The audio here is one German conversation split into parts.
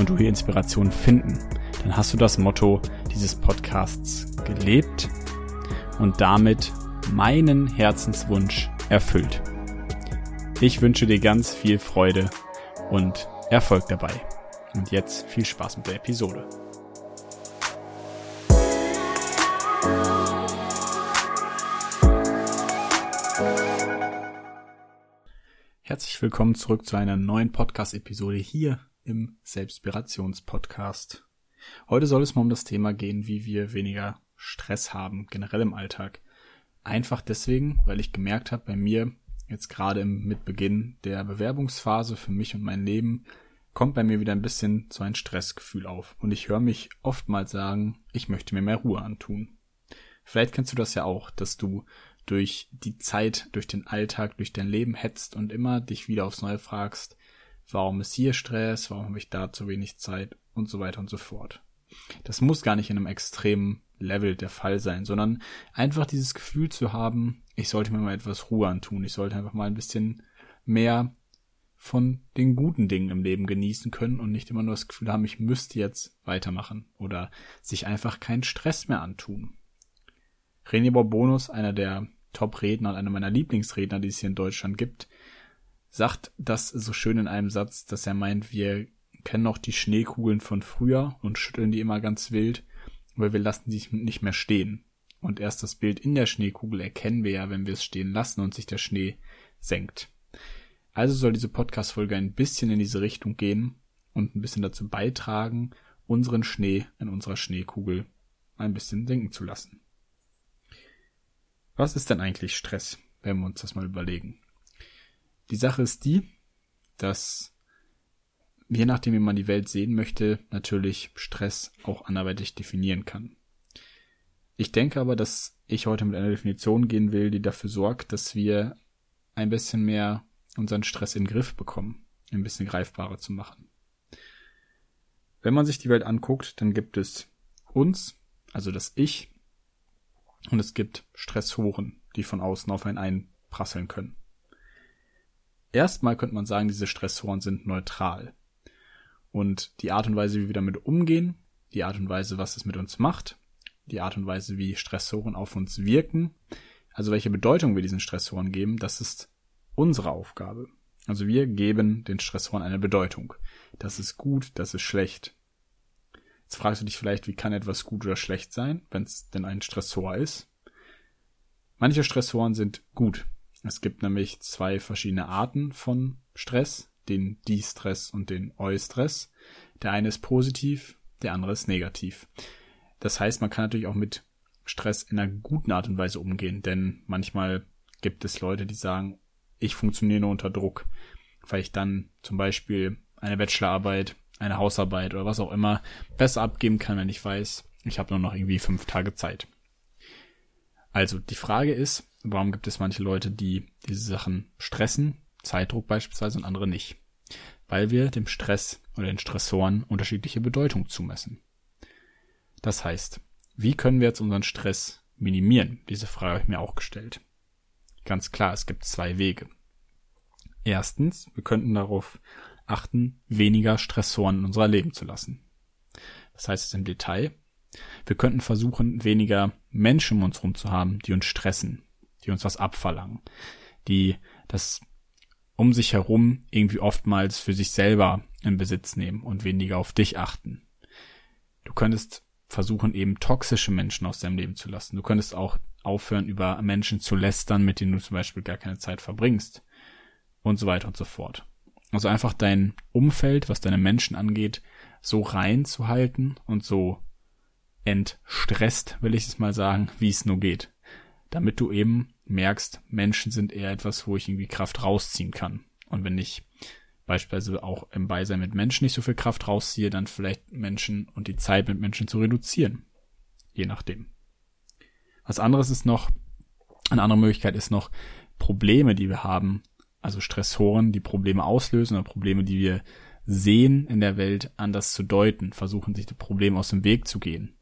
und du hier Inspiration finden, dann hast du das Motto dieses Podcasts gelebt und damit meinen Herzenswunsch erfüllt. Ich wünsche dir ganz viel Freude und Erfolg dabei. Und jetzt viel Spaß mit der Episode. Herzlich willkommen zurück zu einer neuen Podcast-Episode hier im Selbstspirations-Podcast. Heute soll es mal um das Thema gehen, wie wir weniger Stress haben, generell im Alltag. Einfach deswegen, weil ich gemerkt habe, bei mir, jetzt gerade im Mitbeginn der Bewerbungsphase für mich und mein Leben, kommt bei mir wieder ein bisschen so ein Stressgefühl auf. Und ich höre mich oftmals sagen, ich möchte mir mehr Ruhe antun. Vielleicht kennst du das ja auch, dass du durch die Zeit, durch den Alltag, durch dein Leben hetzt und immer dich wieder aufs Neue fragst, warum ist hier Stress, warum habe ich da zu wenig Zeit und so weiter und so fort. Das muss gar nicht in einem extremen Level der Fall sein, sondern einfach dieses Gefühl zu haben, ich sollte mir mal etwas Ruhe antun, ich sollte einfach mal ein bisschen mehr von den guten Dingen im Leben genießen können und nicht immer nur das Gefühl haben, ich müsste jetzt weitermachen oder sich einfach keinen Stress mehr antun. René Borbonus, einer der Top-Redner und einer meiner Lieblingsredner, die es hier in Deutschland gibt, sagt das so schön in einem Satz, dass er meint, wir kennen noch die Schneekugeln von früher und schütteln die immer ganz wild, aber wir lassen sie nicht mehr stehen. Und erst das Bild in der Schneekugel erkennen wir ja, wenn wir es stehen lassen und sich der Schnee senkt. Also soll diese Podcast-Folge ein bisschen in diese Richtung gehen und ein bisschen dazu beitragen, unseren Schnee in unserer Schneekugel ein bisschen senken zu lassen. Was ist denn eigentlich Stress, wenn wir uns das mal überlegen? Die Sache ist die, dass je nachdem, wie man die Welt sehen möchte, natürlich Stress auch anderweitig definieren kann. Ich denke aber, dass ich heute mit einer Definition gehen will, die dafür sorgt, dass wir ein bisschen mehr unseren Stress in den Griff bekommen, ein bisschen greifbarer zu machen. Wenn man sich die Welt anguckt, dann gibt es uns, also das Ich, und es gibt Stressoren, die von außen auf einen einprasseln können. Erstmal könnte man sagen, diese Stressoren sind neutral. Und die Art und Weise, wie wir damit umgehen, die Art und Weise, was es mit uns macht, die Art und Weise, wie Stressoren auf uns wirken, also welche Bedeutung wir diesen Stressoren geben, das ist unsere Aufgabe. Also wir geben den Stressoren eine Bedeutung. Das ist gut, das ist schlecht. Jetzt fragst du dich vielleicht, wie kann etwas gut oder schlecht sein, wenn es denn ein Stressor ist? Manche Stressoren sind gut. Es gibt nämlich zwei verschiedene Arten von Stress, den De-Stress und den Eu-Stress. Der eine ist positiv, der andere ist negativ. Das heißt, man kann natürlich auch mit Stress in einer guten Art und Weise umgehen, denn manchmal gibt es Leute, die sagen, ich funktioniere nur unter Druck, weil ich dann zum Beispiel eine Bachelorarbeit eine Hausarbeit oder was auch immer besser abgeben kann, wenn ich weiß, ich habe nur noch irgendwie fünf Tage Zeit. Also die Frage ist, warum gibt es manche Leute, die diese Sachen stressen, Zeitdruck beispielsweise und andere nicht? Weil wir dem Stress oder den Stressoren unterschiedliche Bedeutung zumessen. Das heißt, wie können wir jetzt unseren Stress minimieren? Diese Frage habe ich mir auch gestellt. Ganz klar, es gibt zwei Wege. Erstens, wir könnten darauf achten, weniger Stressoren in unser Leben zu lassen. Das heißt es im Detail, wir könnten versuchen, weniger Menschen um uns herum zu haben, die uns stressen, die uns was abverlangen, die das um sich herum irgendwie oftmals für sich selber in Besitz nehmen und weniger auf dich achten. Du könntest versuchen, eben toxische Menschen aus deinem Leben zu lassen. Du könntest auch aufhören, über Menschen zu lästern, mit denen du zum Beispiel gar keine Zeit verbringst und so weiter und so fort. Also einfach dein Umfeld, was deine Menschen angeht, so rein zu halten und so entstresst, will ich es mal sagen, wie es nur geht. Damit du eben merkst, Menschen sind eher etwas, wo ich irgendwie Kraft rausziehen kann. Und wenn ich beispielsweise auch im Beisein mit Menschen nicht so viel Kraft rausziehe, dann vielleicht Menschen und die Zeit mit Menschen zu reduzieren. Je nachdem. Was anderes ist noch, eine andere Möglichkeit ist noch Probleme, die wir haben, also Stressoren, die Probleme auslösen oder Probleme, die wir sehen in der Welt, anders zu deuten, versuchen sich die Probleme aus dem Weg zu gehen.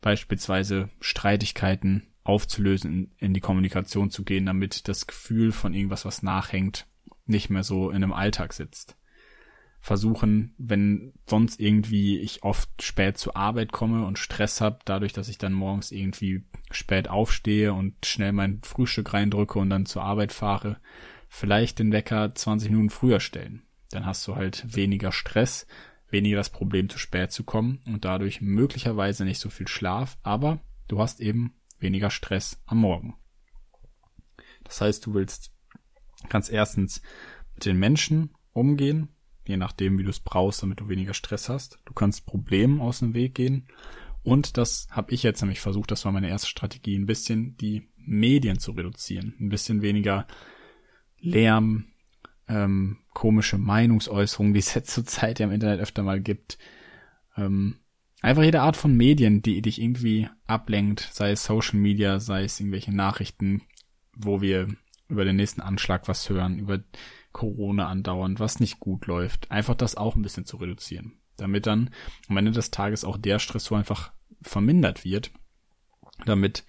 Beispielsweise Streitigkeiten aufzulösen, in, in die Kommunikation zu gehen, damit das Gefühl von irgendwas, was nachhängt, nicht mehr so in einem Alltag sitzt. Versuchen, wenn sonst irgendwie ich oft spät zur Arbeit komme und Stress habe, dadurch, dass ich dann morgens irgendwie spät aufstehe und schnell mein Frühstück reindrücke und dann zur Arbeit fahre, vielleicht den Wecker 20 Minuten früher stellen. Dann hast du halt weniger Stress, weniger das Problem, zu spät zu kommen und dadurch möglicherweise nicht so viel Schlaf, aber du hast eben weniger Stress am Morgen. Das heißt, du willst ganz erstens mit den Menschen umgehen, je nachdem, wie du es brauchst, damit du weniger Stress hast. Du kannst Problemen aus dem Weg gehen. Und das habe ich jetzt nämlich versucht, das war meine erste Strategie, ein bisschen die Medien zu reduzieren, ein bisschen weniger Lärm, ähm, komische Meinungsäußerungen, die es jetzt zur Zeit ja im Internet öfter mal gibt. Ähm, einfach jede Art von Medien, die dich irgendwie ablenkt, sei es Social Media, sei es irgendwelche Nachrichten, wo wir über den nächsten Anschlag was hören, über Corona andauernd, was nicht gut läuft. Einfach das auch ein bisschen zu reduzieren. Damit dann am Ende des Tages auch der Stressor einfach vermindert wird, damit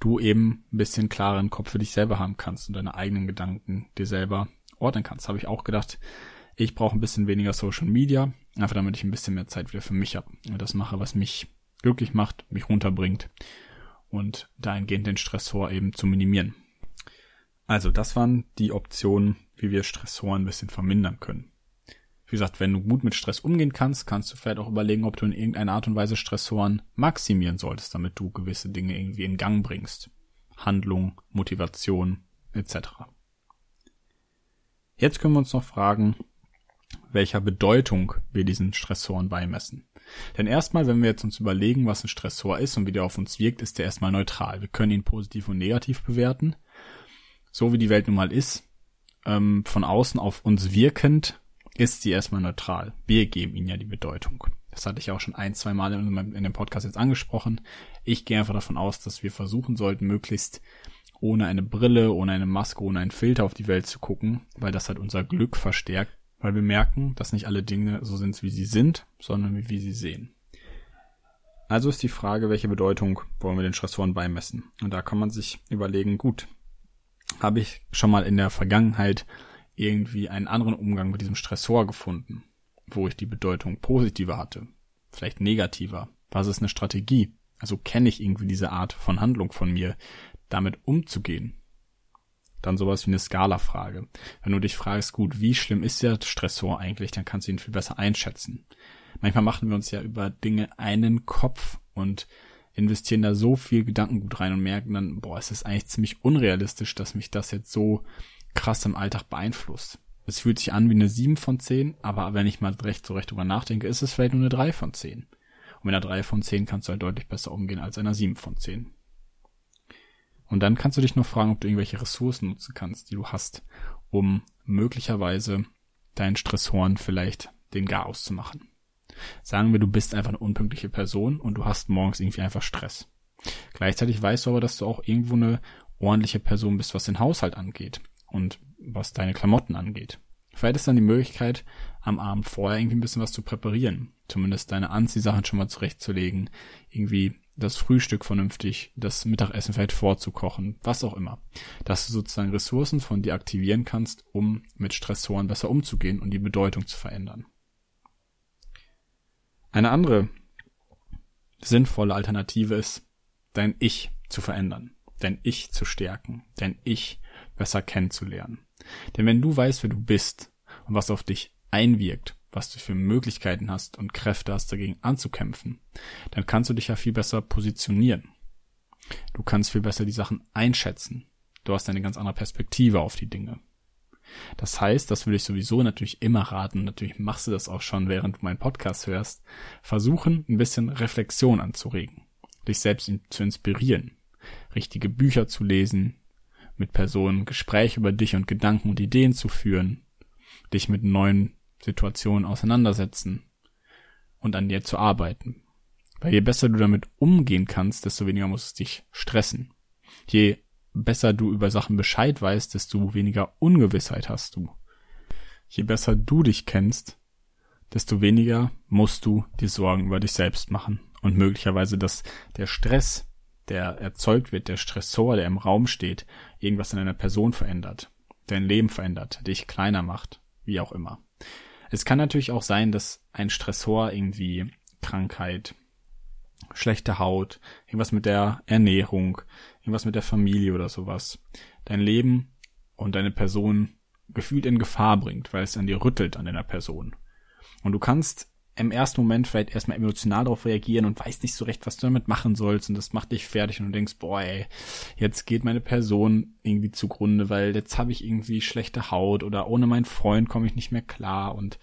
du eben ein bisschen klareren Kopf für dich selber haben kannst und deine eigenen Gedanken dir selber ordnen kannst. Habe ich auch gedacht, ich brauche ein bisschen weniger Social Media, einfach damit ich ein bisschen mehr Zeit wieder für mich habe und das mache, was mich glücklich macht, mich runterbringt und dahingehend den Stressor eben zu minimieren. Also das waren die Optionen, wie wir Stressoren ein bisschen vermindern können. Wie gesagt, wenn du gut mit Stress umgehen kannst, kannst du vielleicht auch überlegen, ob du in irgendeiner Art und Weise Stressoren maximieren solltest, damit du gewisse Dinge irgendwie in Gang bringst. Handlung, Motivation etc. Jetzt können wir uns noch fragen, welcher Bedeutung wir diesen Stressoren beimessen. Denn erstmal, wenn wir jetzt uns überlegen, was ein Stressor ist und wie der auf uns wirkt, ist der erstmal neutral. Wir können ihn positiv und negativ bewerten. So wie die Welt nun mal ist, ähm, von außen auf uns wirkend, ist sie erstmal neutral. Wir geben ihnen ja die Bedeutung. Das hatte ich auch schon ein, zwei Mal in, in dem Podcast jetzt angesprochen. Ich gehe einfach davon aus, dass wir versuchen sollten, möglichst ohne eine Brille, ohne eine Maske, ohne einen Filter auf die Welt zu gucken, weil das halt unser Glück verstärkt, weil wir merken, dass nicht alle Dinge so sind, wie sie sind, sondern wie wir sie sehen. Also ist die Frage, welche Bedeutung wollen wir den Stressoren beimessen? Und da kann man sich überlegen, gut, habe ich schon mal in der Vergangenheit irgendwie einen anderen Umgang mit diesem Stressor gefunden, wo ich die Bedeutung positiver hatte, vielleicht negativer. Was ist eine Strategie? Also kenne ich irgendwie diese Art von Handlung von mir, damit umzugehen. Dann sowas wie eine Skala-Frage. Wenn du dich fragst, gut, wie schlimm ist der Stressor eigentlich, dann kannst du ihn viel besser einschätzen. Manchmal machen wir uns ja über Dinge einen Kopf und investieren da so viel Gedankengut rein und merken dann, boah, es ist eigentlich ziemlich unrealistisch, dass mich das jetzt so krass im Alltag beeinflusst. Es fühlt sich an wie eine 7 von 10, aber wenn ich mal recht so recht drüber nachdenke, ist es vielleicht nur eine 3 von 10. Und mit einer 3 von 10 kannst du halt deutlich besser umgehen als einer 7 von 10. Und dann kannst du dich noch fragen, ob du irgendwelche Ressourcen nutzen kannst, die du hast, um möglicherweise deinen Stressoren vielleicht den Gar auszumachen. Sagen wir, du bist einfach eine unpünktliche Person und du hast morgens irgendwie einfach Stress. Gleichzeitig weißt du aber, dass du auch irgendwo eine ordentliche Person bist, was den Haushalt angeht und was deine Klamotten angeht. Vielleicht ist dann die Möglichkeit, am Abend vorher irgendwie ein bisschen was zu präparieren. Zumindest deine Anziehsachen schon mal zurechtzulegen, irgendwie das Frühstück vernünftig, das Mittagessen vielleicht vorzukochen, was auch immer. Dass du sozusagen Ressourcen von dir aktivieren kannst, um mit Stressoren besser umzugehen und die Bedeutung zu verändern. Eine andere sinnvolle Alternative ist, dein Ich zu verändern, dein Ich zu stärken, dein Ich besser kennenzulernen. Denn wenn du weißt, wer du bist und was auf dich einwirkt, was du für Möglichkeiten hast und Kräfte hast, dagegen anzukämpfen, dann kannst du dich ja viel besser positionieren. Du kannst viel besser die Sachen einschätzen. Du hast eine ganz andere Perspektive auf die Dinge. Das heißt, das würde ich sowieso natürlich immer raten, natürlich machst du das auch schon, während du meinen Podcast hörst, versuchen, ein bisschen Reflexion anzuregen, dich selbst zu inspirieren, richtige Bücher zu lesen, mit Personen Gespräche über dich und Gedanken und Ideen zu führen, dich mit neuen Situationen auseinandersetzen und an dir zu arbeiten. Weil je besser du damit umgehen kannst, desto weniger muss es dich stressen. Je besser du über Sachen Bescheid weißt, desto weniger Ungewissheit hast du. Je besser du dich kennst, desto weniger musst du dir Sorgen über dich selbst machen. Und möglicherweise, dass der Stress, der erzeugt wird, der Stressor, der im Raum steht, irgendwas in einer Person verändert, dein Leben verändert, dich kleiner macht, wie auch immer. Es kann natürlich auch sein, dass ein Stressor irgendwie Krankheit, schlechte Haut, irgendwas mit der Ernährung, irgendwas mit der Familie oder sowas, dein Leben und deine Person gefühlt in Gefahr bringt, weil es an dir rüttelt an deiner Person. Und du kannst im ersten Moment vielleicht erstmal emotional darauf reagieren und weißt nicht so recht, was du damit machen sollst und das macht dich fertig und du denkst, boah, ey, jetzt geht meine Person irgendwie zugrunde, weil jetzt habe ich irgendwie schlechte Haut oder ohne meinen Freund komme ich nicht mehr klar und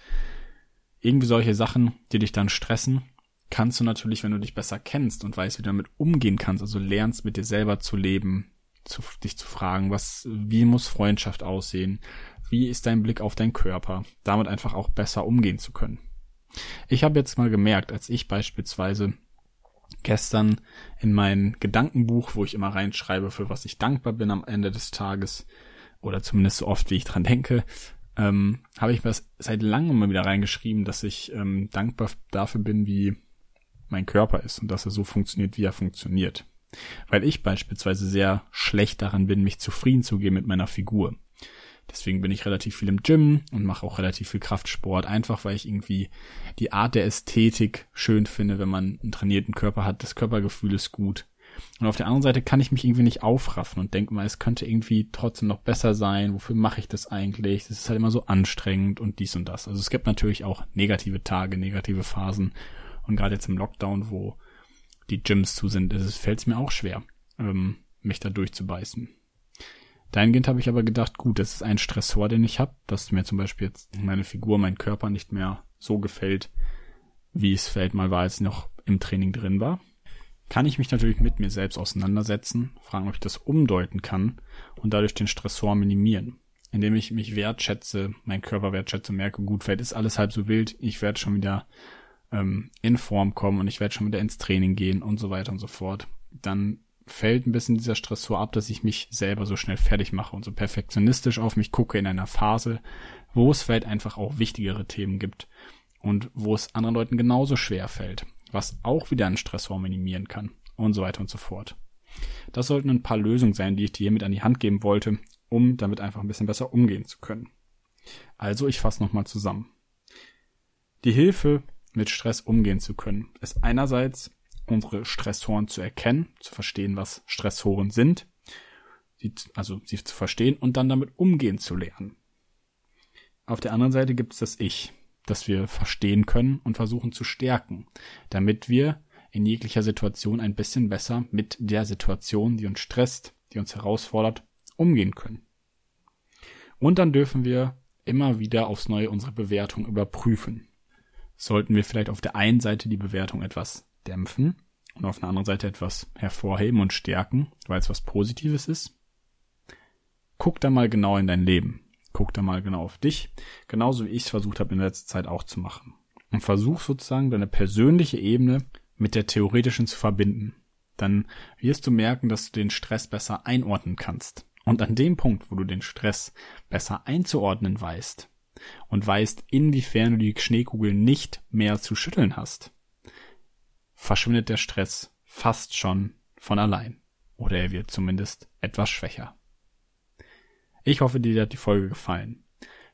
irgendwie solche Sachen, die dich dann stressen, kannst du natürlich, wenn du dich besser kennst und weißt, wie du damit umgehen kannst, also lernst mit dir selber zu leben, zu, dich zu fragen, was, wie muss Freundschaft aussehen, wie ist dein Blick auf deinen Körper, damit einfach auch besser umgehen zu können. Ich habe jetzt mal gemerkt, als ich beispielsweise gestern in mein Gedankenbuch, wo ich immer reinschreibe, für was ich dankbar bin am Ende des Tages, oder zumindest so oft, wie ich dran denke, ähm, habe ich mir seit langem mal wieder reingeschrieben, dass ich ähm, dankbar dafür bin, wie mein Körper ist und dass er so funktioniert, wie er funktioniert. Weil ich beispielsweise sehr schlecht daran bin, mich zufrieden zu geben mit meiner Figur. Deswegen bin ich relativ viel im Gym und mache auch relativ viel Kraftsport, einfach weil ich irgendwie die Art der Ästhetik schön finde, wenn man einen trainierten Körper hat. Das Körpergefühl ist gut. Und auf der anderen Seite kann ich mich irgendwie nicht aufraffen und denke mal, es könnte irgendwie trotzdem noch besser sein. Wofür mache ich das eigentlich? Das ist halt immer so anstrengend und dies und das. Also es gibt natürlich auch negative Tage, negative Phasen. Und gerade jetzt im Lockdown, wo die Gyms zu sind, fällt es mir auch schwer, ähm, mich da durchzubeißen. Dahingehend habe ich aber gedacht, gut, das ist ein Stressor, den ich habe, dass mir zum Beispiel jetzt meine Figur, mein Körper nicht mehr so gefällt, wie es vielleicht mal war, als ich noch im Training drin war. Kann ich mich natürlich mit mir selbst auseinandersetzen, fragen, ob ich das umdeuten kann und dadurch den Stressor minimieren. Indem ich mich wertschätze, meinen Körper wertschätze, merke, gut, vielleicht ist alles halb so wild, ich werde schon wieder ähm, in Form kommen und ich werde schon wieder ins Training gehen und so weiter und so fort. Dann fällt ein bisschen dieser Stress so ab, dass ich mich selber so schnell fertig mache und so perfektionistisch auf mich gucke in einer Phase, wo es vielleicht einfach auch wichtigere Themen gibt und wo es anderen Leuten genauso schwer fällt, was auch wieder einen Stressor minimieren kann und so weiter und so fort. Das sollten ein paar Lösungen sein, die ich dir mit an die Hand geben wollte, um damit einfach ein bisschen besser umgehen zu können. Also ich fasse nochmal zusammen. Die Hilfe, mit Stress umgehen zu können, ist einerseits unsere Stressoren zu erkennen, zu verstehen, was Stressoren sind, also sie zu verstehen und dann damit umgehen zu lernen. Auf der anderen Seite gibt es das Ich, das wir verstehen können und versuchen zu stärken, damit wir in jeglicher Situation ein bisschen besser mit der Situation, die uns stresst, die uns herausfordert, umgehen können. Und dann dürfen wir immer wieder aufs Neue unsere Bewertung überprüfen. Sollten wir vielleicht auf der einen Seite die Bewertung etwas dämpfen und auf der anderen Seite etwas hervorheben und stärken, weil es was Positives ist. Guck da mal genau in dein Leben. Guck da mal genau auf dich, genauso wie ich es versucht habe in letzter Zeit auch zu machen. Und versuch sozusagen deine persönliche Ebene mit der theoretischen zu verbinden. Dann wirst du merken, dass du den Stress besser einordnen kannst. Und an dem Punkt, wo du den Stress besser einzuordnen weißt und weißt, inwiefern du die Schneekugel nicht mehr zu schütteln hast, verschwindet der Stress fast schon von allein. Oder er wird zumindest etwas schwächer. Ich hoffe, dir hat die Folge gefallen.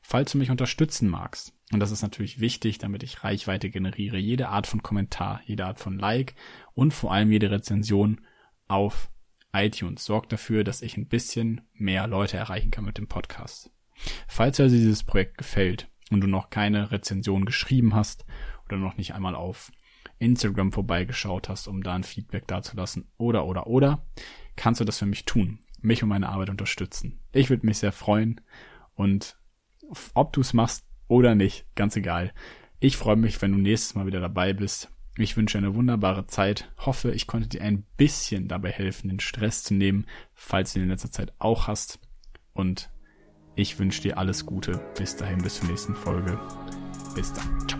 Falls du mich unterstützen magst, und das ist natürlich wichtig, damit ich Reichweite generiere, jede Art von Kommentar, jede Art von Like und vor allem jede Rezension auf iTunes sorgt dafür, dass ich ein bisschen mehr Leute erreichen kann mit dem Podcast. Falls dir dieses Projekt gefällt und du noch keine Rezension geschrieben hast oder noch nicht einmal auf Instagram vorbeigeschaut hast, um da ein Feedback dazulassen oder oder oder, kannst du das für mich tun, mich und meine Arbeit unterstützen. Ich würde mich sehr freuen und ob du es machst oder nicht, ganz egal. Ich freue mich, wenn du nächstes Mal wieder dabei bist. Ich wünsche eine wunderbare Zeit. Hoffe, ich konnte dir ein bisschen dabei helfen, den Stress zu nehmen, falls du ihn in letzter Zeit auch hast. Und Ich wünsche dir alles Gute. Bis dahin, bis zur nächsten Folge. Bis dann. Ciao.